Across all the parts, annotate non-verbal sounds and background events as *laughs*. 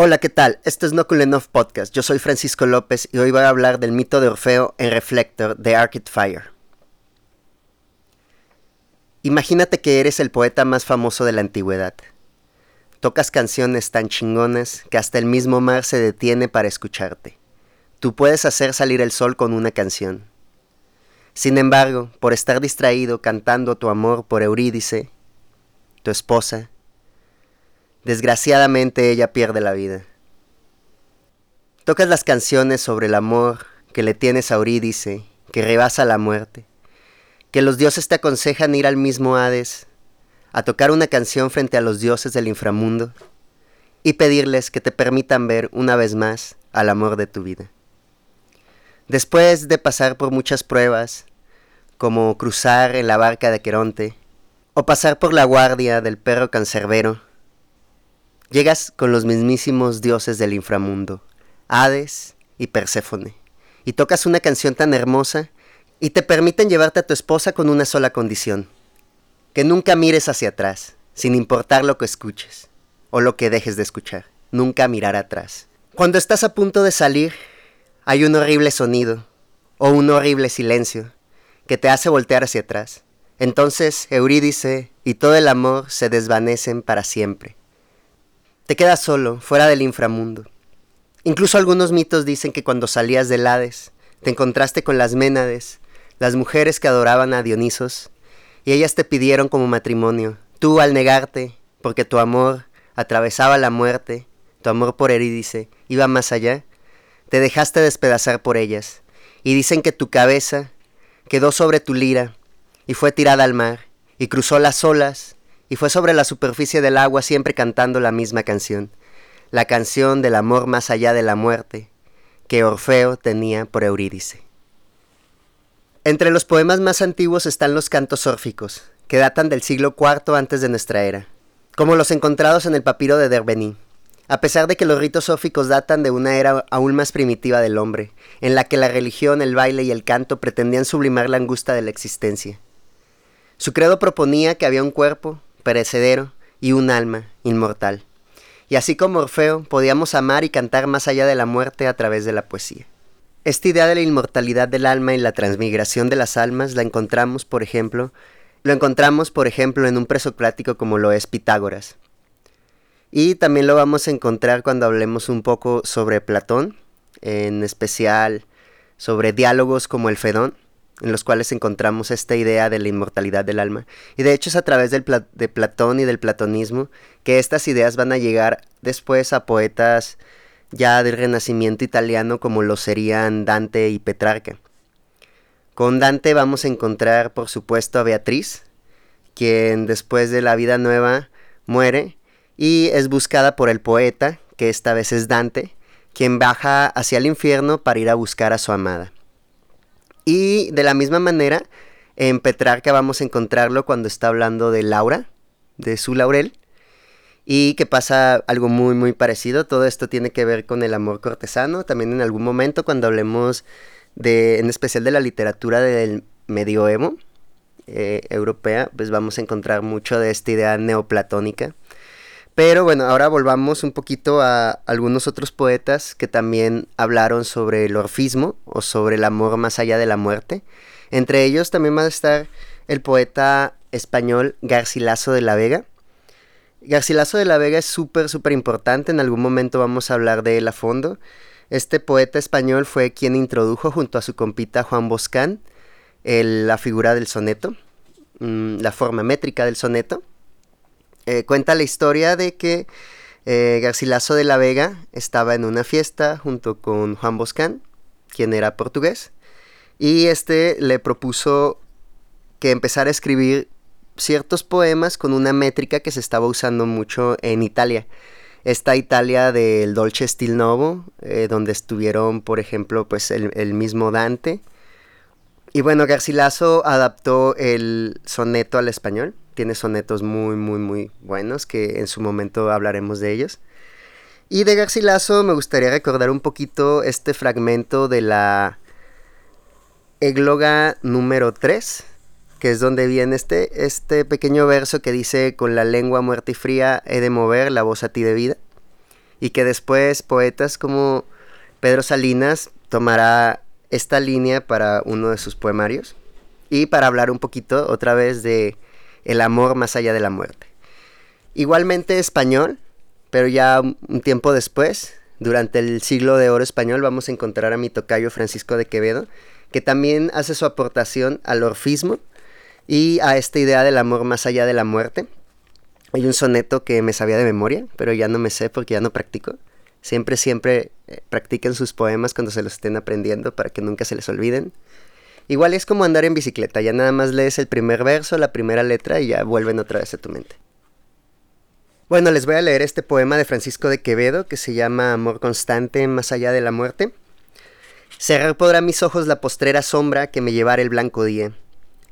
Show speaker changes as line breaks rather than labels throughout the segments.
Hola, ¿qué tal? Esto es No Cool Enough Podcast. Yo soy Francisco López y hoy voy a hablar del mito de Orfeo en Reflector de Arcade Fire. Imagínate que eres el poeta más famoso de la antigüedad. Tocas canciones tan chingonas que hasta el mismo mar se detiene para escucharte. Tú puedes hacer salir el sol con una canción. Sin embargo, por estar distraído cantando tu amor por Eurídice, tu esposa, Desgraciadamente ella pierde la vida. Tocas las canciones sobre el amor que le tienes a Eurídice, que rebasa la muerte, que los dioses te aconsejan ir al mismo Hades, a tocar una canción frente a los dioses del inframundo y pedirles que te permitan ver una vez más al amor de tu vida. Después de pasar por muchas pruebas, como cruzar en la barca de Aqueronte, o pasar por la guardia del perro cancerbero, Llegas con los mismísimos dioses del inframundo, Hades y Perséfone, y tocas una canción tan hermosa y te permiten llevarte a tu esposa con una sola condición, que nunca mires hacia atrás, sin importar lo que escuches o lo que dejes de escuchar, nunca mirar atrás. Cuando estás a punto de salir, hay un horrible sonido o un horrible silencio que te hace voltear hacia atrás. Entonces Eurídice y todo el amor se desvanecen para siempre. Te quedas solo, fuera del inframundo. Incluso algunos mitos dicen que cuando salías del Hades, te encontraste con las Ménades, las mujeres que adoraban a Dionisos, y ellas te pidieron como matrimonio. Tú, al negarte, porque tu amor atravesaba la muerte, tu amor por Erídice iba más allá, te dejaste despedazar por ellas, y dicen que tu cabeza quedó sobre tu lira, y fue tirada al mar, y cruzó las olas, y fue sobre la superficie del agua siempre cantando la misma canción, la canción del amor más allá de la muerte, que Orfeo tenía por Eurídice. Entre los poemas más antiguos están los cantos órficos, que datan del siglo IV antes de nuestra era, como los encontrados en el papiro de Derbení, a pesar de que los ritos órficos datan de una era aún más primitiva del hombre, en la que la religión, el baile y el canto pretendían sublimar la angustia de la existencia. Su credo proponía que había un cuerpo, perecedero y un alma inmortal. Y así como Orfeo, podíamos amar y cantar más allá de la muerte a través de la poesía. Esta idea de la inmortalidad del alma y la transmigración de las almas la encontramos, por ejemplo, lo encontramos, por ejemplo, en un presocrático como lo es Pitágoras. Y también lo vamos a encontrar cuando hablemos un poco sobre Platón, en especial sobre diálogos como el Fedón en los cuales encontramos esta idea de la inmortalidad del alma. Y de hecho es a través de Platón y del platonismo que estas ideas van a llegar después a poetas ya del renacimiento italiano como lo serían Dante y Petrarca. Con Dante vamos a encontrar por supuesto a Beatriz, quien después de la vida nueva muere y es buscada por el poeta, que esta vez es Dante, quien baja hacia el infierno para ir a buscar a su amada. Y de la misma manera, en Petrarca vamos a encontrarlo cuando está hablando de Laura, de su laurel, y que pasa algo muy, muy parecido. Todo esto tiene que ver con el amor cortesano. También en algún momento, cuando hablemos de, en especial de la literatura del medioevo eh, europea, pues vamos a encontrar mucho de esta idea neoplatónica. Pero bueno, ahora volvamos un poquito a algunos otros poetas que también hablaron sobre el orfismo o sobre el amor más allá de la muerte. Entre ellos también va a estar el poeta español Garcilaso de la Vega. Garcilaso de la Vega es súper, súper importante. En algún momento vamos a hablar de él a fondo. Este poeta español fue quien introdujo junto a su compita Juan Boscán la figura del soneto, mm, la forma métrica del soneto. Eh, cuenta la historia de que eh, Garcilaso de la Vega estaba en una fiesta junto con Juan Boscán, quien era portugués, y este le propuso que empezara a escribir ciertos poemas con una métrica que se estaba usando mucho en Italia. Esta Italia del Dolce Stil Novo, eh, donde estuvieron, por ejemplo, pues el, el, mismo Dante. Y bueno, Garcilaso adaptó el soneto al español tiene sonetos muy, muy, muy buenos que en su momento hablaremos de ellos. Y de Garcilaso me gustaría recordar un poquito este fragmento de la égloga número 3, que es donde viene este, este pequeño verso que dice, con la lengua muerta y fría he de mover la voz a ti de vida. y que después poetas como Pedro Salinas tomará esta línea para uno de sus poemarios y para hablar un poquito otra vez de el amor más allá de la muerte. Igualmente español, pero ya un tiempo después, durante el siglo de oro español, vamos a encontrar a mi tocayo Francisco de Quevedo, que también hace su aportación al orfismo y a esta idea del amor más allá de la muerte. Hay un soneto que me sabía de memoria, pero ya no me sé porque ya no practico. Siempre, siempre eh, practiquen sus poemas cuando se los estén aprendiendo para que nunca se les olviden. Igual es como andar en bicicleta, ya nada más lees el primer verso, la primera letra y ya vuelven otra vez a tu mente. Bueno, les voy a leer este poema de Francisco de Quevedo que se llama Amor constante más allá de la muerte. Cerrar podrá mis ojos la postrera sombra que me llevara el blanco día,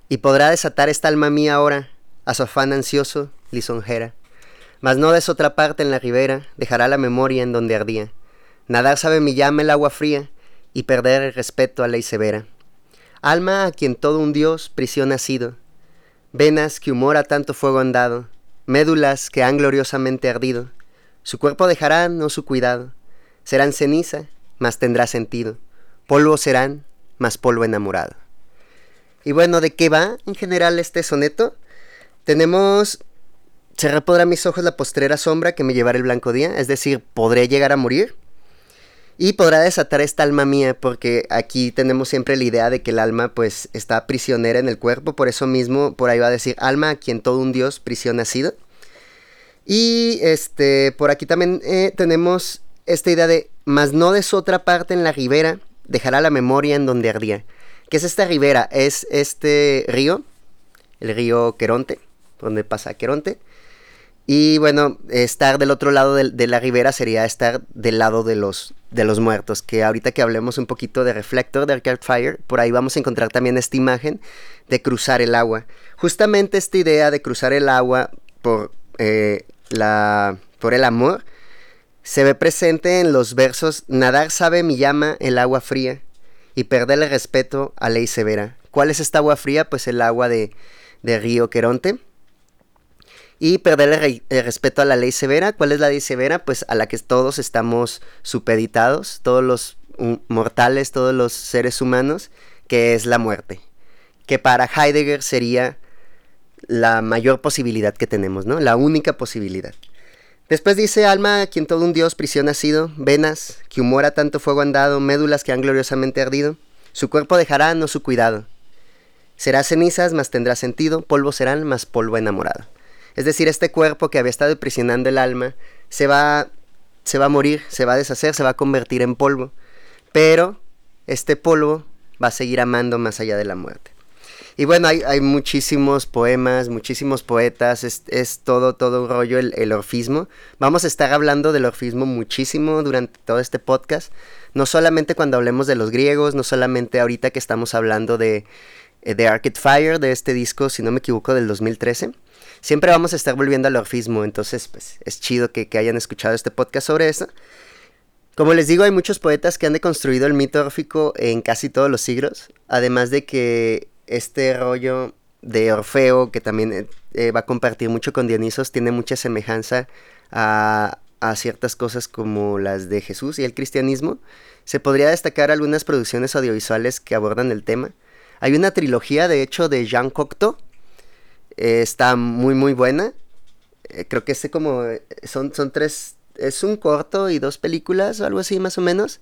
y podrá desatar esta alma mía ahora, a su afán ansioso, lisonjera. Mas no des otra parte en la ribera, dejará la memoria en donde ardía. Nadar sabe mi llama el agua fría, y perder el respeto a ley severa. Alma a quien todo un dios prisión ha sido, venas que humor a tanto fuego han dado, médulas que han gloriosamente ardido. Su cuerpo dejará no su cuidado, serán ceniza, mas tendrá sentido, polvo serán, mas polvo enamorado. Y bueno, ¿de qué va en general este soneto? Tenemos se repodrá mis ojos la postrera sombra que me llevará el blanco día, es decir, podré llegar a morir. Y podrá desatar esta alma mía, porque aquí tenemos siempre la idea de que el alma pues está prisionera en el cuerpo, por eso mismo por ahí va a decir alma a quien todo un dios prisión ha sido. Y este, por aquí también eh, tenemos esta idea de, mas no de su otra parte en la ribera, dejará la memoria en donde ardía. ¿Qué es esta ribera? Es este río, el río Queronte, donde pasa Queronte. Y bueno, estar del otro lado de, la ribera sería estar del lado de los, de los muertos, que ahorita que hablemos un poquito de Reflector, de Arcade Fire, por ahí vamos a encontrar también esta imagen de cruzar el agua. Justamente esta idea de cruzar el agua por, eh, la, por el amor se ve presente en los versos Nadar sabe mi llama el agua fría y perder el respeto a ley severa. ¿Cuál es esta agua fría? Pues el agua de, de Río Queronte y perder el, respeto a la ley severa. ¿Cuál es la ley severa? Pues a la que todos estamos supeditados, todos los mortales, todos los seres humanos, que es la muerte. Que para Heidegger sería la mayor posibilidad que tenemos, ¿no? La única posibilidad. Después dice, alma, a quien todo un dios prisión ha sido, venas, que humora tanto fuego han dado, médulas que han gloriosamente ardido, su cuerpo dejará no su cuidado. Será cenizas, mas tendrá sentido, polvo serán, mas polvo enamorado. Es decir, este cuerpo que había estado prisionando el alma se va, se va a morir, se va a deshacer, se va a convertir en polvo. Pero este polvo va a seguir amando más allá de la muerte. Y bueno, hay, muchísimos poemas, muchísimos poetas, es, todo, todo un rollo el, el, orfismo. Vamos a estar hablando del orfismo muchísimo durante todo este podcast. No solamente cuando hablemos de los griegos, no solamente ahorita que estamos hablando de, de Arcade Fire, de este disco, si no me equivoco, del 2013 siempre vamos a estar volviendo al orfismo, entonces pues es chido que, hayan escuchado este podcast sobre eso. Como les digo, hay muchos poetas que han deconstruido el mito órfico en casi todos los siglos, además de que este rollo de Orfeo, que también eh, eh, va a compartir mucho con Dionisos, tiene mucha semejanza a, a ciertas cosas como las de Jesús y el cristianismo. Se podría destacar algunas producciones audiovisuales que abordan el tema. Hay una trilogía, de hecho, de Jean Cocteau, eh, está muy, muy buena. Eh, creo que este como... Eh, son, son tres... Es un corto y dos películas o algo así más o menos.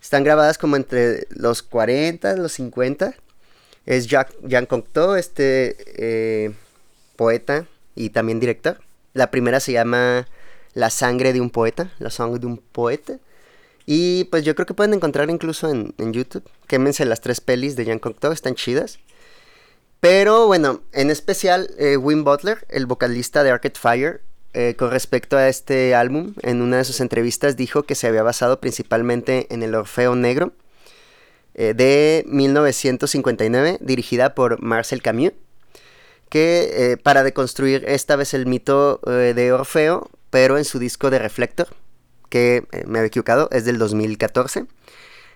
Están grabadas como entre los 40, los 50. Es Jacques, Jean Cocteau, este poeta y también director. La primera se llama La sangre de un poeta, La sangre de un poeta. Y pues yo creo que pueden encontrar incluso en, en YouTube. Quémense las tres pelis de Jean Cocteau, están chidas. Pero bueno, en especial eh, Wim Butler, el vocalista de Arcade Fire, eh, con respecto a este álbum, en una de sus entrevistas dijo que se había basado principalmente en el Orfeo Negro eh, de 1959, dirigida por Marcel Camus, que para deconstruir esta vez el mito de Orfeo, pero en su disco de Reflector, que me había equivocado, es del 2014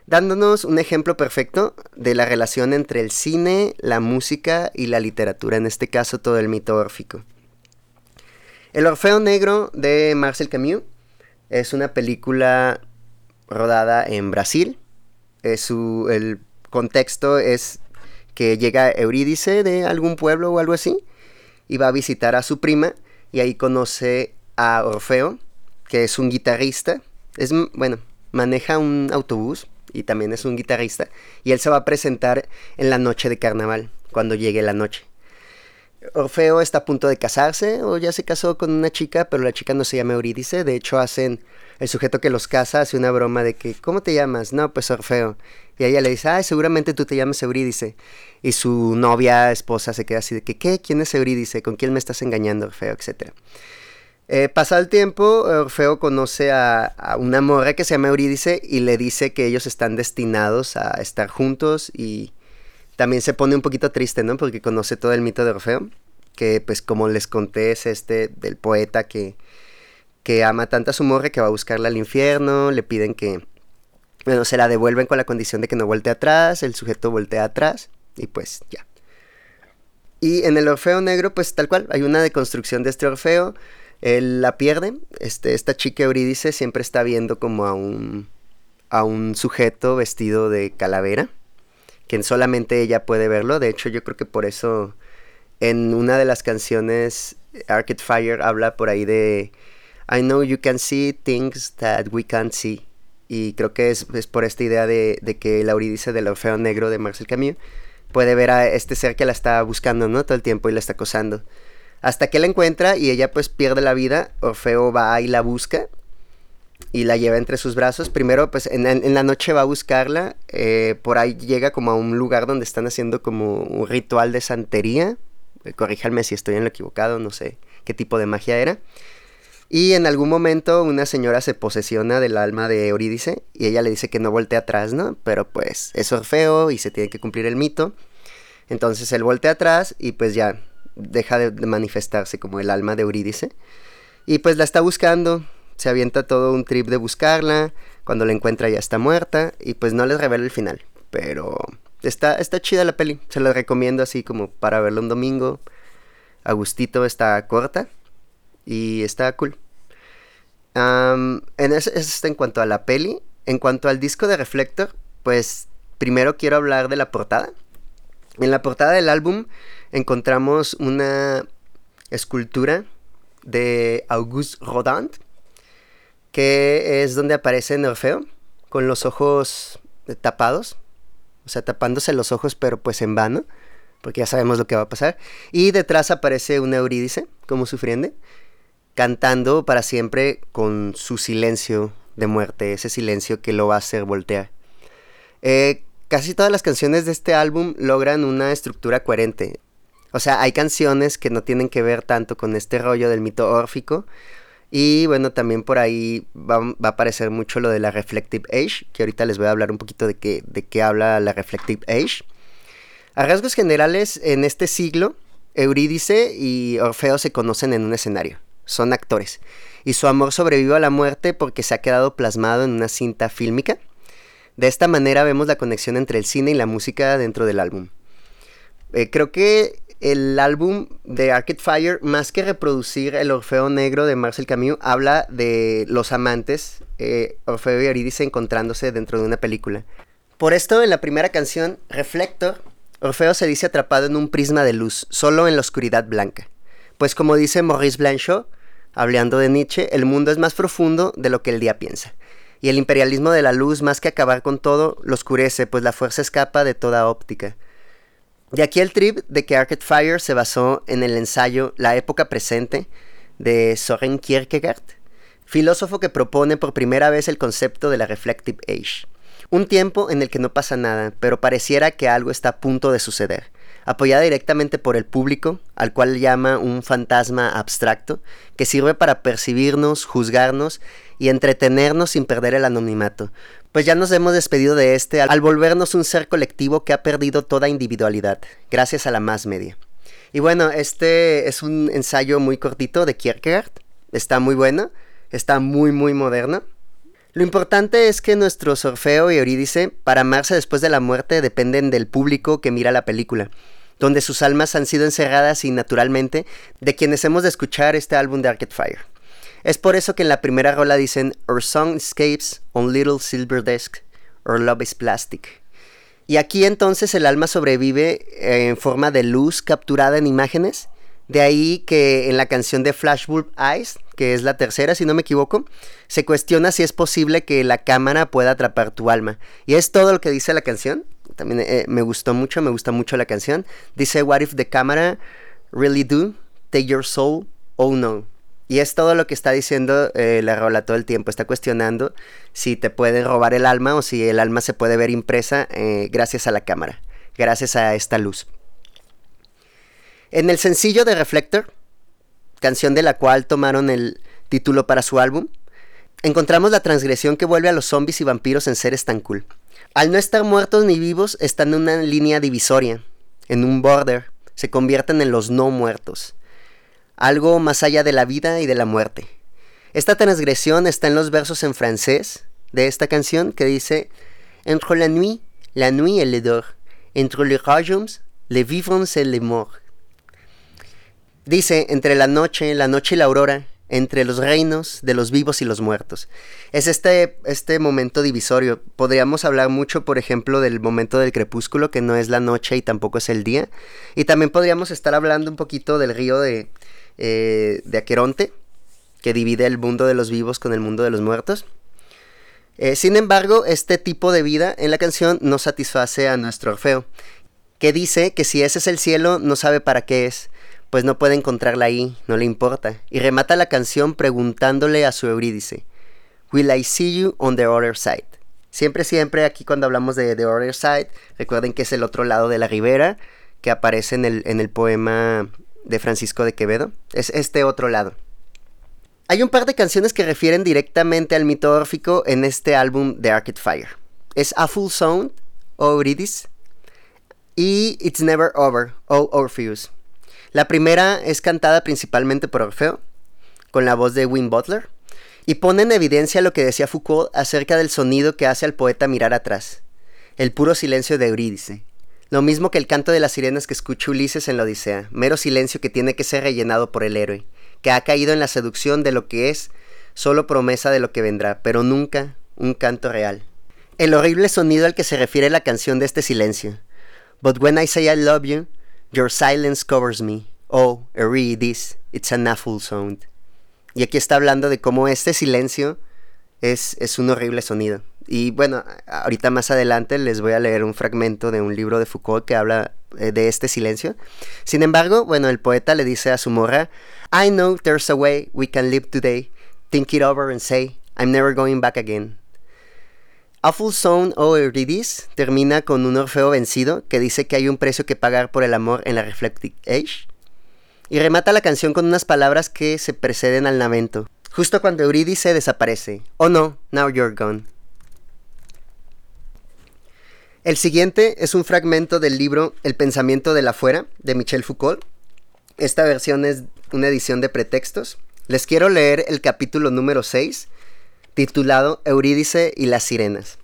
dándonos un ejemplo perfecto de la relación entre el cine, la música y la literatura, en este caso todo el mito órfico. El Orfeo Negro de Marcel Camus Es una película rodada en Brasil. su, el contexto es que llega Eurídice de algún pueblo o algo así y va a visitar a su prima y ahí conoce a Orfeo, que es un guitarrista. Es, bueno, maneja un autobús y también es un guitarrista y él se va a presentar en la noche de carnaval, cuando llegue la noche. Orfeo está a punto de casarse o ya se casó con una chica, pero la chica no se llama Eurídice. De hecho, hacen el sujeto que los casa hace una broma de que, ¿cómo te llamas? No, pues Orfeo. Y ella le dice, ah, seguramente tú te llamas Eurídice. Y su novia, esposa, se queda así de que, ¿qué? ¿Quién es Eurídice? ¿Con quién me estás engañando, Orfeo? Etcétera. Eh, pasado el tiempo, Orfeo conoce a, a, una morra que se llama Eurídice y le dice que ellos están destinados a estar juntos y también se pone un poquito triste, ¿no? Porque conoce todo el mito de Orfeo, que pues como les conté es este del poeta que, que ama tanto a su morra que va a buscarla al infierno, le piden que, bueno, se la devuelven con la condición de que no voltee atrás, el sujeto voltea atrás y pues ya. Y en el Orfeo Negro, pues tal cual, hay una deconstrucción de este Orfeo, él la pierde, este, esta chica Eurídice siempre está viendo como a un, a un sujeto vestido de calavera, que solamente ella puede verlo. De hecho, yo creo que por eso en una de las canciones Arcade Fire habla por ahí de I know you can see things that we can't see. Y creo que es, por esta idea de, que el dice del Orfeo Negro de Marcel Camus puede ver a este ser que la está buscando, ¿no? Todo el tiempo y la está acosando. Hasta que la encuentra y ella pues pierde la vida. Orfeo va y la busca y la lleva entre sus brazos. Primero, pues en, la noche va a buscarla. Eh, por ahí llega como a un lugar donde están haciendo como un ritual de santería. Eh, corríjanme si estoy en lo equivocado, no sé qué tipo de magia era. Y en algún momento una señora se posesiona del alma de Eurídice y ella le dice que no voltee atrás, ¿no? Pero pues es Orfeo y se tiene que cumplir el mito. Entonces él voltea atrás y pues ya deja de manifestarse como el alma de Eurídice. Y pues la está buscando, se avienta todo un trip de buscarla, cuando la encuentra ya está muerta y pues no les revela el final, pero está, está chida la peli, se la recomiendo así como para verlo un domingo. Agustito está corta y está cool. en eso, en cuanto a la peli. En cuanto al disco de Reflector, pues primero quiero hablar de la portada. En la portada del álbum encontramos una escultura de Auguste Rodin, que es donde aparece Orfeo, con los ojos tapados, o sea, tapándose los ojos, pero pues en vano, porque ya sabemos lo que va a pasar. Y detrás aparece un Eurídice, como sufriendo, cantando para siempre con su silencio de muerte, ese silencio que lo va a hacer voltear. Eh, casi todas las canciones de este álbum logran una estructura coherente. O sea, hay canciones que no tienen que ver tanto con este rollo del mito órfico, y bueno, también por ahí va, a aparecer mucho lo de la Reflective Age, que ahorita les voy a hablar un poquito de qué, de qué habla la Reflective Age. A rasgos generales, en este siglo, Eurídice y Orfeo se conocen en un escenario. Son actores. Y su amor sobrevive a la muerte porque se ha quedado plasmado en una cinta fílmica. De esta manera vemos la conexión entre el cine y la música dentro del álbum. Eh, creo que el álbum de Arcade Fire, más que reproducir el Orfeo Negro de Marcel Camus, habla de los amantes, eh, Orfeo y Eurídice encontrándose dentro de una película. Por esto, en la primera canción, Reflector, Orfeo se dice atrapado en un prisma de luz, solo en la oscuridad blanca. Pues como dice Maurice Blanchot, hablando de Nietzsche, el mundo es más profundo de lo que el día piensa. Y el imperialismo de la luz, más que acabar con todo, lo oscurece, pues la fuerza escapa de toda óptica. De aquí el trip de que Arcade Fire se basó en el ensayo La época presente de Soren Kierkegaard, filósofo que propone por primera vez el concepto de la Reflective Age. Un tiempo en el que no pasa nada, pero pareciera que algo está a punto de suceder apoyada directamente por el público, al cual llama un fantasma abstracto, que sirve para percibirnos, juzgarnos y entretenernos sin perder el anonimato. Pues ya nos hemos despedido de este al volvernos un ser colectivo que ha perdido toda individualidad, gracias a la más media. Y bueno, este es un ensayo muy cortito de Kierkegaard, está muy bueno, está muy muy moderno. Lo importante es que nuestro Orfeo y Eurídice, para amarse después de la muerte, dependen del público que mira la película donde sus almas han sido encerradas y naturalmente de quienes hemos de escuchar este álbum de Arcade Fire. Es por eso que en la primera rola dicen Our song escapes on little silver desk, our love is plastic. Y aquí entonces el alma sobrevive en forma de luz capturada en imágenes. De ahí que en la canción de Flashbulb Eyes, que es la tercera si no me equivoco, se cuestiona si es posible que la cámara pueda atrapar tu alma. Y es todo lo que dice la canción. También eh, me gustó mucho, me gusta mucho la canción. Dice, What if the camera really do take your soul? Oh no. Y es todo lo que está diciendo eh, la rola todo el tiempo. Está cuestionando si te pueden robar el alma o si el alma se puede ver impresa eh, gracias a la cámara, gracias a esta luz. En el sencillo de Reflector, canción de la cual tomaron el título para su álbum, encontramos la transgresión que vuelve a los zombies y vampiros en seres tan cool. Al no estar muertos ni vivos, están en una línea divisoria, en un border, se convierten en los no muertos algo más allá de la vida y de la muerte. Esta transgresión está en los versos en francés de esta canción que dice Entre la nuit, la nuit et le dor, entre les royaumes, les vivants et les morts. Dice, entre la noche, la noche y la aurora, entre los reinos de los vivos y los muertos. Es este, este momento divisorio. Podríamos hablar mucho, por ejemplo, del momento del crepúsculo, que no es la noche y tampoco es el día. Y también podríamos estar hablando un poquito del río de, eh, de Aqueronte, que divide el mundo de los vivos con el mundo de los muertos. Eh, sin embargo, este tipo de vida en la canción no satisface a nuestro Orfeo, que dice que si ese es el cielo, no sabe para qué es, pues no puede encontrarla ahí, no le importa, y remata la canción preguntándole a su Eurídice, Will I see you on the other side? Siempre, siempre aquí cuando hablamos de The Other Side, recuerden que es el otro lado de la ribera, que aparece en el, en el poema de Francisco de Quevedo. Es este otro lado. Hay un par de canciones que refieren directamente al mito órfico en este álbum de Arcade Fire. Es A Full Sound, o Eurydice, y It's Never Over, o Orpheus. La primera es cantada principalmente por Orfeo, con la voz de Win Butler, y pone en evidencia lo que decía Foucault acerca del sonido que hace al poeta mirar atrás, el puro silencio de Eurídice, lo mismo que el canto de las sirenas que escucha Ulises en la Odisea, mero silencio que tiene que ser rellenado por el héroe, que ha caído en la seducción de lo que es, solo promesa de lo que vendrá, pero nunca un canto real. El horrible sonido al que se refiere la canción de este silencio. But when I say I love you, your silence covers me. Oh, this, it's an awful sound. Y aquí está hablando de cómo este silencio es, es un horrible sonido. Y bueno, ahorita más adelante les voy a leer un fragmento de un libro de Foucault que habla eh, de este silencio. Sin embargo, bueno, el poeta le dice a su morra, I know there's a way we can live today. Think it over and say, I'm never going back again. Awful Sound o Eurydice termina con un Orfeo vencido que dice que hay un precio que pagar por el amor en la Reflected Age. Y remata la canción con unas palabras que se preceden al lamento. Justo cuando Eurídice desaparece. Oh no, now you're gone. El siguiente es un fragmento del libro El pensamiento de la fuera de Michel Foucault. Esta versión es una edición de pretextos. Les quiero leer el capítulo número 6, titulado Eurídice y las sirenas.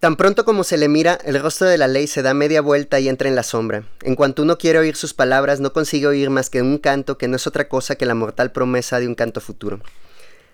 Tan pronto como se le mira, el rostro de la ley se da media vuelta y entra en la sombra. En cuanto uno quiere oír sus palabras, no consigue oír más que un canto que no es otra cosa que la mortal promesa de un canto futuro.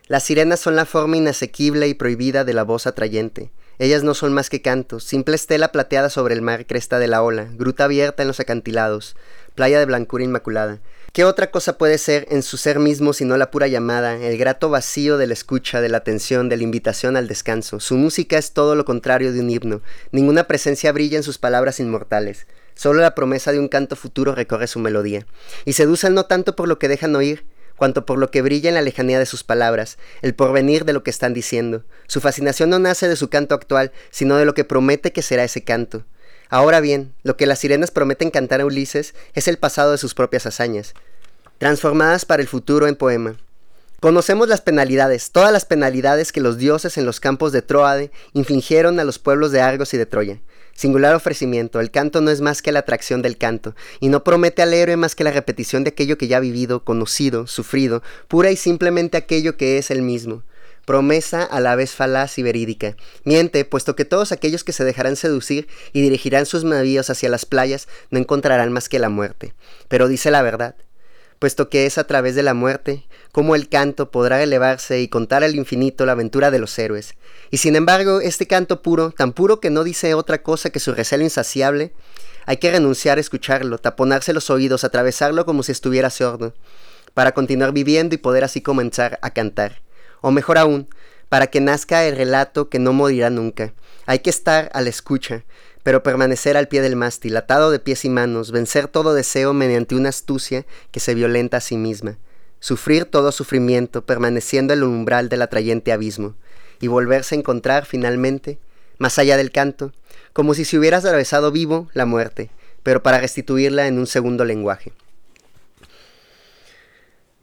Las sirenas son la forma inasequible y prohibida de la voz atrayente. Ellas no son más que cantos, simple estela plateada sobre el mar, cresta de la ola, gruta abierta en los acantilados, playa de blancura inmaculada. ¿Qué otra cosa puede ser en su ser mismo sino la pura llamada, el grato vacío de la escucha, de la atención, de la invitación al descanso? Su música es todo lo contrario de un himno. Ninguna presencia brilla en sus palabras inmortales. Solo la promesa de un canto futuro recorre su melodía. Y seducen no tanto por lo que dejan oír, cuanto por lo que brilla en la lejanía de sus palabras, el porvenir de lo que están diciendo. Su fascinación no nace de su canto actual, sino de lo que promete que será ese canto. Ahora bien, lo que las sirenas prometen cantar a Ulises es el pasado de sus propias hazañas, transformadas para el futuro en poema. Conocemos las penalidades, todas las penalidades que los dioses en los campos de Troade infligieron a los pueblos de Argos y de Troya. Singular ofrecimiento, el canto no es más que la atracción del canto, y no promete al héroe más que la repetición de aquello que ya ha vivido, conocido, sufrido, pura y simplemente aquello que es el mismo. Promesa a la vez falaz y verídica. Miente, puesto que todos aquellos que se dejarán seducir y dirigirán sus navíos hacia las playas no encontrarán más que la muerte. Pero dice la verdad. Puesto que es a través de la muerte como el canto podrá elevarse y contar al infinito la aventura de los héroes. Y sin embargo, este canto puro, tan puro que no dice otra cosa que su recelo insaciable, hay que renunciar a escucharlo, taponarse los oídos, atravesarlo como si estuviera sordo, para continuar viviendo y poder así comenzar a cantar. O mejor aún, para que nazca el relato que no morirá nunca. Hay que estar a la escucha, pero permanecer al pie del mástil, atado de pies y manos, vencer todo deseo mediante una astucia que se violenta a sí misma, sufrir todo sufrimiento, permaneciendo en el umbral del atrayente abismo, y volverse a encontrar finalmente, más allá del canto, como si se hubiera atravesado vivo la muerte, pero para restituirla en un segundo lenguaje.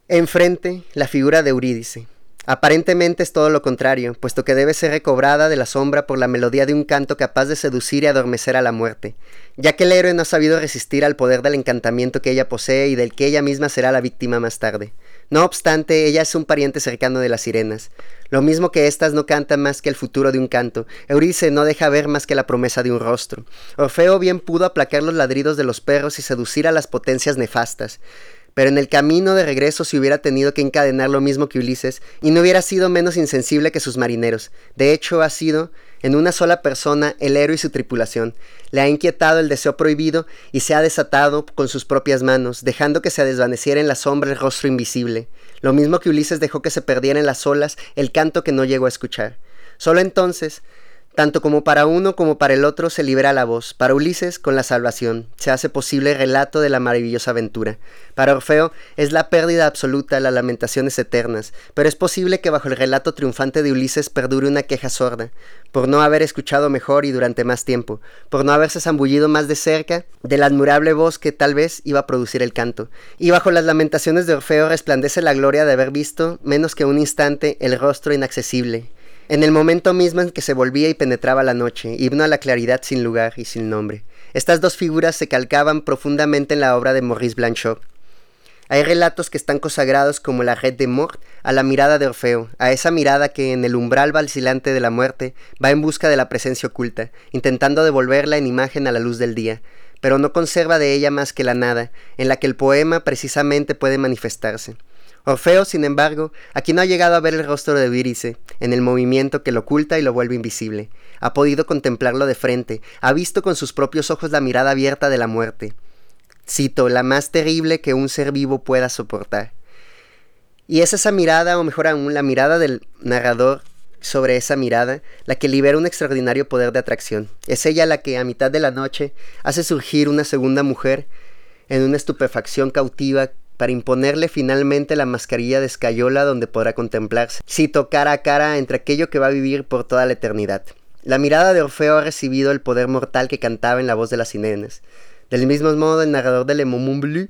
Enfrente, la figura de Eurídice, Aparentemente es todo lo contrario, puesto que debe ser recobrada de la sombra por la melodía de un canto capaz de seducir y adormecer a la muerte, ya que el héroe no ha sabido resistir al poder del encantamiento que ella posee y del que ella misma será la víctima más tarde. No obstante, ella es un pariente cercano de las sirenas. Lo mismo que éstas no cantan más que el futuro de un canto, Eurice no deja ver más que la promesa de un rostro. Orfeo bien pudo aplacar los ladridos de los perros y seducir a las potencias nefastas pero en el camino de regreso se hubiera tenido que encadenar lo mismo que Ulises y no hubiera sido menos insensible que sus marineros. De hecho, ha sido en una sola persona el héroe y su tripulación. Le ha inquietado el deseo prohibido y se ha desatado con sus propias manos, dejando que se desvaneciera en la sombra el rostro invisible. Lo mismo que Ulises dejó que se perdiera en las olas el canto que no llegó a escuchar. Solo entonces tanto como para uno como para el otro se libera la voz. Para Ulises, con la salvación, se hace posible el relato de la maravillosa aventura. Para Orfeo, es la pérdida absoluta, las lamentaciones eternas. Pero es posible que bajo el relato triunfante de Ulises perdure una queja sorda, por no haber escuchado mejor y durante más tiempo, por no haberse zambullido más de cerca de la admirable voz que tal vez iba a producir el canto. Y bajo las lamentaciones de Orfeo resplandece la gloria de haber visto, menos que un instante, el rostro inaccesible, en el momento mismo en que se volvía y penetraba la noche, himno a la claridad sin lugar y sin nombre. Estas dos figuras se calcaban profundamente en la obra de Maurice Blanchot. Hay relatos que están consagrados como la red de Mort a la mirada de Orfeo, a esa mirada que en el umbral vacilante de la muerte va en busca de la presencia oculta, intentando devolverla en imagen a la luz del día, pero no conserva de ella más que la nada, en la que el poema precisamente puede manifestarse. Orfeo, sin embargo, aquí no ha llegado a ver el rostro de Eurídice, en el movimiento que lo oculta y lo vuelve invisible. Ha podido contemplarlo de frente, ha visto con sus propios ojos la mirada abierta de la muerte. Cito, la más terrible que un ser vivo pueda soportar. Y es esa mirada, o mejor aún, la mirada del narrador sobre esa mirada, la que libera un extraordinario poder de atracción. Es ella la que, a mitad de la noche, hace surgir una segunda mujer en una estupefacción cautiva para imponerle finalmente la mascarilla de escayola donde podrá contemplarse, cito cara a cara entre aquello que va a vivir por toda la eternidad. La mirada de Orfeo ha recibido el poder mortal que cantaba en la voz de las sirenas. Del mismo modo, el narrador de Le Bleu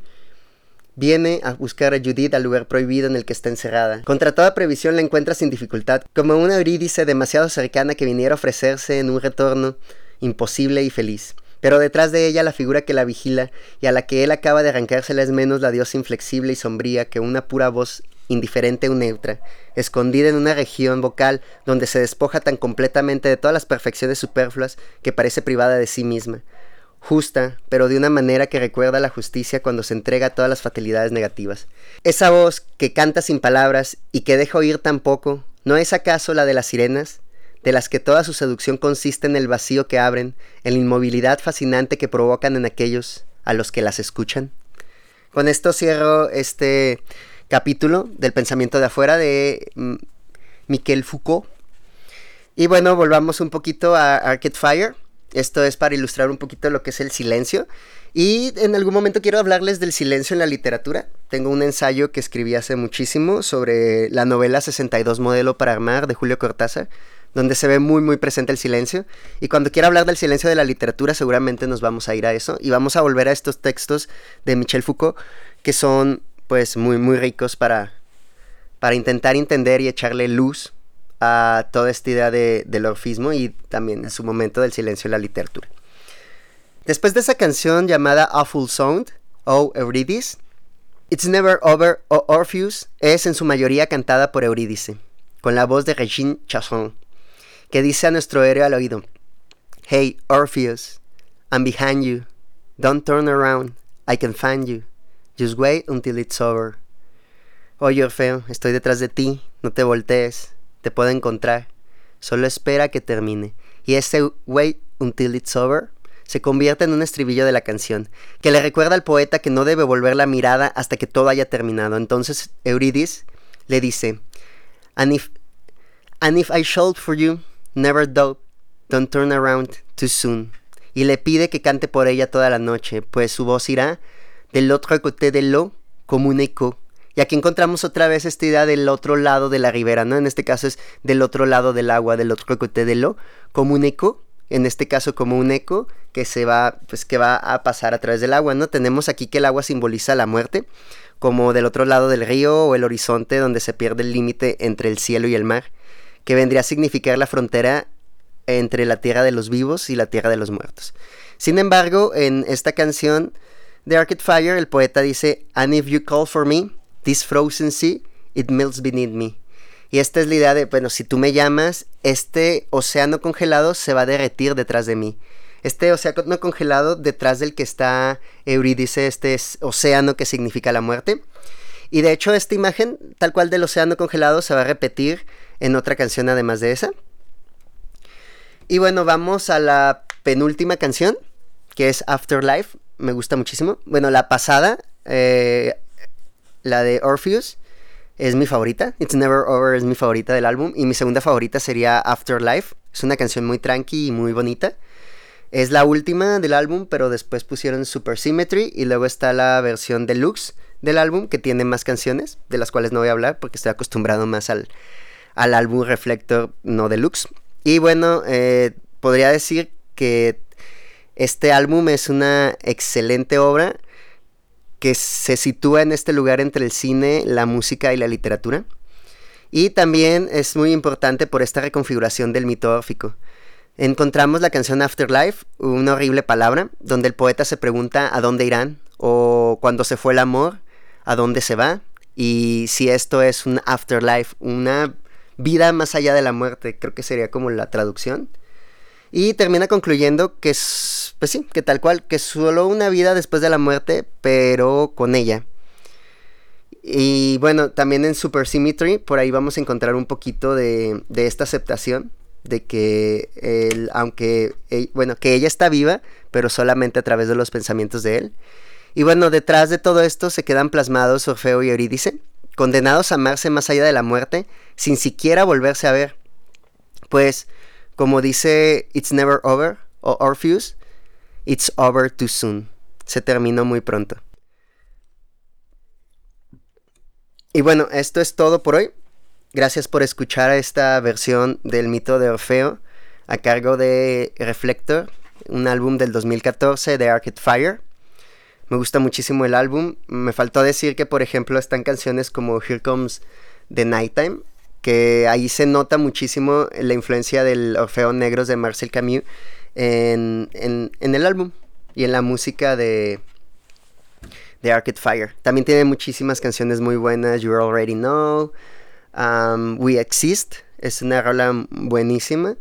viene a buscar a Judith al lugar prohibido en el que está encerrada. Contra toda previsión la encuentra sin dificultad, como una Eurídice demasiado cercana que viniera a ofrecerse en un retorno imposible y feliz pero detrás de ella la figura que la vigila y a la que él acaba de arrancársela es menos la diosa inflexible y sombría que una pura voz indiferente o neutra, escondida en una región vocal donde se despoja tan completamente de todas las perfecciones superfluas que parece privada de sí misma, justa, pero de una manera que recuerda a la justicia cuando se entrega a todas las fatalidades negativas. Esa voz que canta sin palabras y que deja oír tan poco, ¿no es acaso la de las sirenas? De las que toda su seducción consiste en el vacío que abren, en la inmovilidad fascinante que provocan en aquellos a los que las escuchan. Con esto cierro este capítulo del pensamiento de afuera de mm, Miquel Foucault. Y bueno, volvamos un poquito a Arcade Fire. Esto es para ilustrar un poquito lo que es el silencio. Y en algún momento quiero hablarles del silencio en la literatura. Tengo un ensayo que escribí hace muchísimo sobre la novela 62 Modelo para Armar de Julio Cortázar donde se ve muy muy presente el silencio. Y cuando quiera hablar del silencio de la literatura, seguramente nos vamos a ir a eso y vamos a volver a estos textos de Michel Foucault que son pues muy muy ricos para, para intentar entender y echarle luz a toda esta idea de, del orfismo y también en su momento del silencio en la literatura. Después de esa canción llamada Awful Sound o Eurydice, It's Never Over o Orpheus es en su mayoría cantada por Eurídice, con la voz de Regine Chasson que dice a nuestro héroe al oído, Hey, Orpheus, I'm behind you. Don't turn around. I can find you. Just wait until it's over. Oye, Orfeo, estoy detrás de ti, no te voltees, te puedo encontrar. Solo espera que termine. Y ese wait until it's over se convierte en un estribillo de la canción, que le recuerda al poeta que no debe volver la mirada hasta que todo haya terminado. Entonces Eurídice le dice, and if, and if I shout for you, never doubt, don't turn around too soon. Y le pide que cante por ella toda la noche, pues su voz irá del otro côté de lo como un eco. Y aquí encontramos otra vez esta idea del otro lado de la ribera, ¿no? En este caso es del otro lado del agua, del otro côté de lo, como un eco, en este caso como un eco que se va, pues que va a pasar a través del agua, ¿no? Tenemos aquí que el agua simboliza la muerte, como del otro lado del río o el horizonte donde se pierde el límite entre el cielo y el mar, que vendría a significar la frontera entre la tierra de los vivos y la tierra de los muertos. Sin embargo, en esta canción de Arcade Fire, el poeta dice, And if you call for me, this frozen sea, it melts beneath me. Y esta es la idea de, bueno, si tú me llamas, este océano congelado se va a derretir detrás de mí. Este océano congelado detrás del que está Eurídice, este océano que significa la muerte. Y de hecho esta imagen, tal cual del océano congelado, se va a repetir en otra canción además de esa. Y bueno, vamos a la penúltima canción, que es Afterlife. Me gusta muchísimo. Bueno, la pasada, eh, la de Orpheus, es mi favorita. It's Never Over es mi favorita del álbum. Y mi segunda favorita sería Afterlife. Es una canción muy tranqui y muy bonita. Es la última del álbum, pero después pusieron Super Symmetry y luego está la versión deluxe del álbum que tiene más canciones, de las cuales no voy a hablar porque estoy acostumbrado más al, al álbum Reflector no deluxe. Y bueno, eh, podría decir que este álbum es una excelente obra que se sitúa en este lugar entre el cine, la música y la literatura. Y también es muy importante por esta reconfiguración del mito órfico. Encontramos la canción Afterlife, una horrible palabra, donde el poeta se pregunta a dónde irán, o cuando se fue el amor, a dónde se va, y si esto es un afterlife, una vida más allá de la muerte, creo que sería como la traducción. Y termina concluyendo que es, pues sí, que tal cual, que solo una vida después de la muerte, pero con ella. Y bueno, también en Super Symmetry, por ahí vamos a encontrar un poquito de, de esta aceptación, de que él, aunque, e, bueno, que ella está viva, pero solamente a través de los pensamientos de él. Y bueno, detrás de todo esto se quedan plasmados Orfeo y Eurídice, condenados a amarse más allá de la muerte, sin siquiera volverse a ver. Pues, como dice It's Never Over o Orpheus, It's Over Too Soon. Se terminó muy pronto. Y bueno, esto es todo por hoy. Gracias por escuchar esta versión del mito de Orfeo a cargo de Reflector, un álbum del 2014 de Arcade Fire. Me gusta muchísimo el álbum. Me faltó decir que, por ejemplo, están canciones como Here Comes the Nighttime, que ahí se nota muchísimo la influencia del Orfeo Negros de Marcel Camus en, el álbum y en la música de, de Arcade Fire. También tiene muchísimas canciones muy buenas. You Already Know, um, We Exist, es una rola buenísima.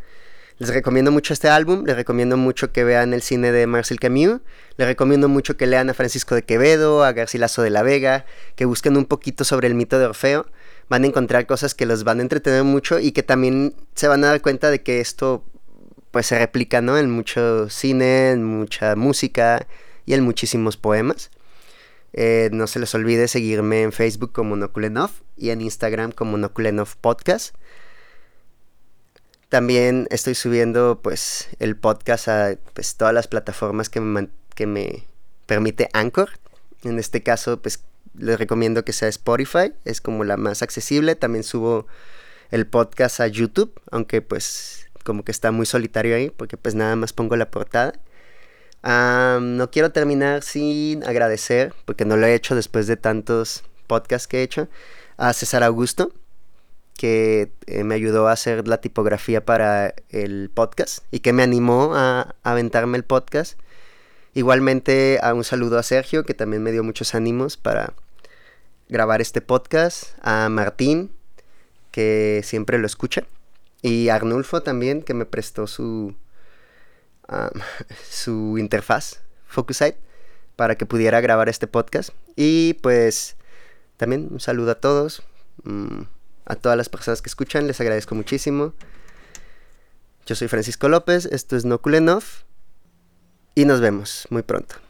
Les recomiendo mucho este álbum, les recomiendo mucho que vean el cine de Marcel Camus, les recomiendo mucho que lean a Francisco de Quevedo, a Garcilaso de la Vega, que busquen un poquito sobre el mito de Orfeo, van a encontrar cosas que los van a entretener mucho y que también se van a dar cuenta de que esto pues se replica, ¿no? En mucho cine, en mucha música y en muchísimos poemas. Eh, no se les olvide seguirme en Facebook como Nokulenov y en Instagram como Nokulenov Podcast. También estoy subiendo pues el podcast a pues, todas las plataformas que me, que me permite Anchor. En este caso pues les recomiendo que sea Spotify, es como la más accesible. También subo el podcast a YouTube, aunque pues como que está muy solitario ahí porque pues nada más pongo la portada. no quiero terminar sin agradecer, porque no lo he hecho después de tantos podcasts que he hecho, a César Augusto, que eh, me ayudó a hacer la tipografía para el podcast y que me animó a, aventarme el podcast. Igualmente a un saludo a Sergio, que también me dio muchos ánimos para grabar este podcast. A Martín, que siempre lo escucha. Y a Arnulfo también, que me prestó su, *laughs* su interfaz, Focusite, para que pudiera grabar este podcast. Y pues también un saludo a todos, mm, a todas las personas que escuchan, les agradezco muchísimo. Yo soy Francisco López, esto es No Cool y nos vemos muy pronto.